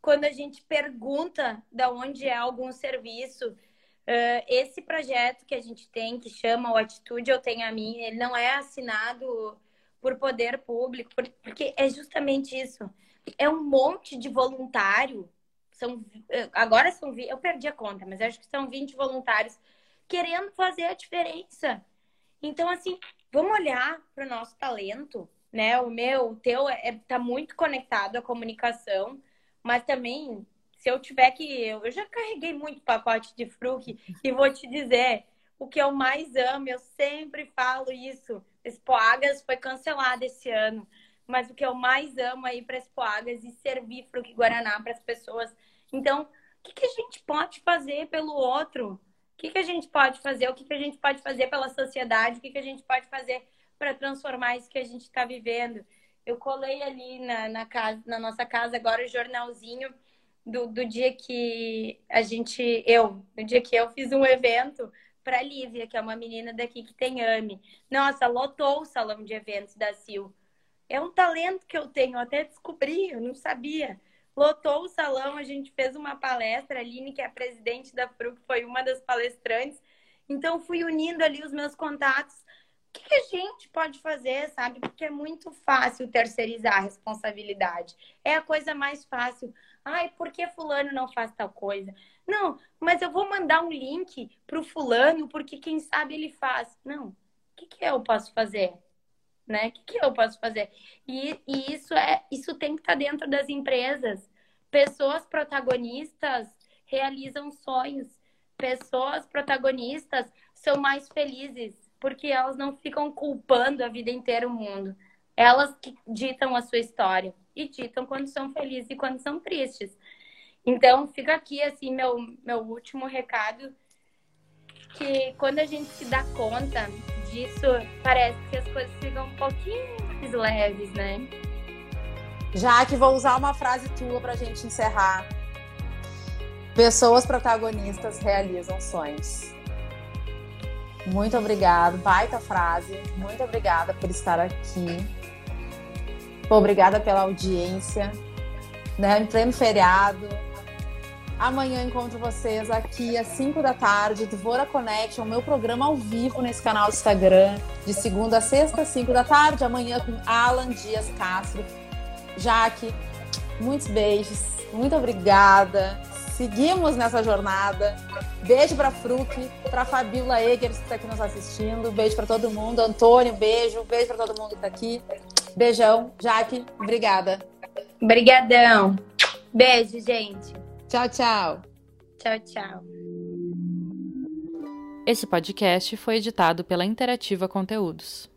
[SPEAKER 2] quando a gente pergunta de onde é algum serviço. Uh, esse projeto que a gente tem, que chama o Atitude Eu Tenho a Mim, ele não é assinado por poder público, porque é justamente isso. É um monte de voluntário são, agora são, eu perdi a conta, mas acho que são 20 voluntários querendo fazer a diferença. Então, assim, vamos olhar para o nosso talento, né? O meu, o teu, é, é, tá muito conectado à comunicação, mas também, se eu tiver que. Eu já carreguei muito pacote de fruque e vou te dizer, o que eu mais amo, eu sempre falo isso. Expoagas foi cancelado esse ano, mas o que eu mais amo aí para Expoagas e servir fruque Guaraná para as pessoas então, o que, que a gente pode fazer pelo outro? Que, que a gente pode fazer? O que, que a gente pode fazer pela sociedade? O que, que a gente pode fazer para transformar isso que a gente está vivendo? Eu colei ali na, na, casa, na nossa casa agora o jornalzinho do, do dia que a gente, eu, no dia que eu fiz um evento para Lívia, que é uma menina daqui que tem AME. Nossa, lotou o salão de eventos da Sil. É um talento que eu tenho, eu até descobri, eu não sabia lotou o salão, a gente fez uma palestra, a Aline, que é a presidente da FRUC, foi uma das palestrantes. Então, fui unindo ali os meus contatos. O que, a gente pode fazer, sabe? Porque é muito fácil terceirizar a responsabilidade. É a coisa mais fácil. Ai, por que fulano não faz tal coisa? Não, mas eu vou mandar um link pro fulano porque quem sabe ele faz. Não, o que, que eu posso fazer? Né? O que, que eu posso fazer? E, e isso é isso tem que estar tá dentro das empresas. Pessoas protagonistas realizam sonhos. Pessoas protagonistas são mais felizes porque elas não ficam culpando a vida inteira o mundo. Elas que ditam a sua história e ditam quando são felizes e quando são tristes. Então, fica aqui, assim, meu, meu último recado, que quando a gente se dá conta disso, parece que as coisas ficam um pouquinho mais leves, né?
[SPEAKER 1] Já que vou usar uma frase tua pra gente encerrar. Pessoas protagonistas realizam sonhos. Muito obrigada, baita frase. Muito obrigada por estar aqui. Obrigada pela audiência. Né? Em pleno feriado. Amanhã encontro vocês aqui às 5 da tarde, Vora Connection, meu programa ao vivo nesse canal do Instagram, de segunda a sexta, 5 da tarde. Amanhã com Alan Dias Castro. Jaque, muitos beijos. Muito obrigada. Seguimos nessa jornada. Beijo para Fruc, para Fabiola Egers que está aqui nos assistindo. Beijo para todo mundo. Antônio, beijo. Beijo para todo mundo que está aqui. Beijão. Jaque, obrigada.
[SPEAKER 2] Obrigadão. Beijo, gente.
[SPEAKER 1] Tchau, tchau.
[SPEAKER 2] Tchau, tchau.
[SPEAKER 3] Esse podcast foi editado pela Interativa Conteúdos.